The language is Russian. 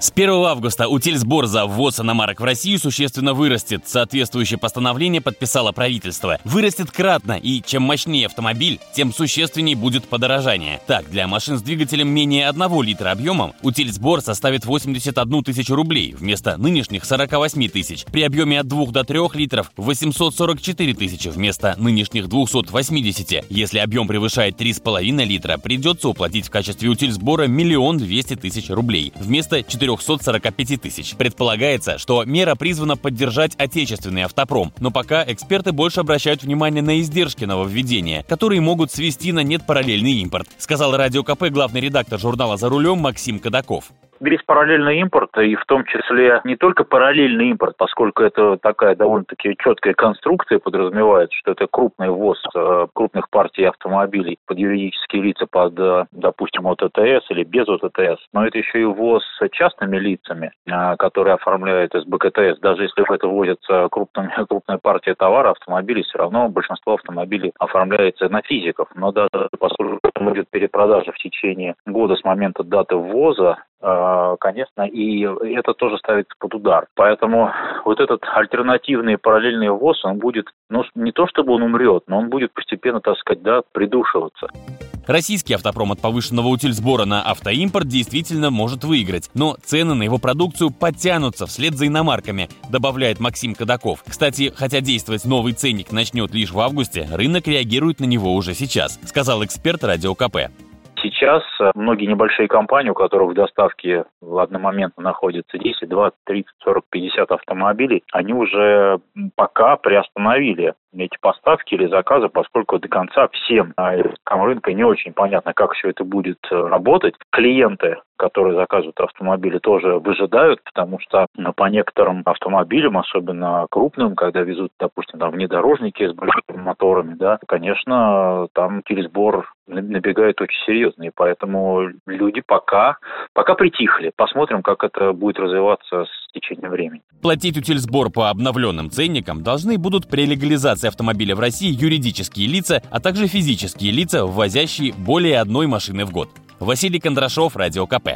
С 1 августа утильсбор за ввоз иномарок в Россию существенно вырастет. Соответствующее постановление подписало правительство. Вырастет кратно, и чем мощнее автомобиль, тем существеннее будет подорожание. Так, для машин с двигателем менее 1 литра объемом утильсбор составит 81 тысячу рублей вместо нынешних 48 тысяч. При объеме от 2 до 3 литров 844 тысячи вместо нынешних 280. Если объем превышает 3,5 литра, придется уплатить в качестве утильсбора миллион двести тысяч рублей вместо 4 345 тысяч. Предполагается, что мера призвана поддержать отечественный автопром, но пока эксперты больше обращают внимание на издержки нововведения, которые могут свести на нет параллельный импорт, сказал Радио КП главный редактор журнала «За рулем» Максим Кадаков. Весь параллельный импорт, и в том числе не только параллельный импорт, поскольку это такая довольно-таки четкая конструкция подразумевает, что это крупный ввоз э, крупных партий автомобилей под юридические лица, под, э, допустим, ОТТС или без ОТТС, но это еще и ввоз частными лицами, э, которые оформляют СБКТС. Даже если в это вводятся крупные, крупная партия товара, автомобилей, все равно большинство автомобилей оформляется на физиков. Но даже поскольку будет перепродажа в течение года с момента даты ввоза, конечно, и это тоже ставится под удар. Поэтому вот этот альтернативный параллельный ввоз, он будет, ну, не то чтобы он умрет, но он будет постепенно, так сказать, да, придушиваться. Российский автопром от повышенного утильсбора на автоимпорт действительно может выиграть, но цены на его продукцию подтянутся вслед за иномарками, добавляет Максим Кадаков. Кстати, хотя действовать новый ценник начнет лишь в августе, рынок реагирует на него уже сейчас, сказал эксперт Радио КП. Сейчас э, многие небольшие компании, у которых в доставке в одномоментно находится 10, 20, 30, 40, 50 автомобилей, они уже пока приостановили эти поставки или заказы, поскольку до конца всем на рынка не очень понятно, как все это будет э, работать. Клиенты, которые заказывают автомобили, тоже выжидают, потому что по некоторым автомобилям, особенно крупным, когда везут, допустим, там внедорожники с большими моторами, да, конечно, там пересбор набегает очень серьезно, и поэтому люди пока, пока притихли. Посмотрим, как это будет развиваться с течением времени. Платить утильсбор по обновленным ценникам должны будут при легализации автомобиля в России юридические лица, а также физические лица, ввозящие более одной машины в год. Василий Кондрашов, Радио КП.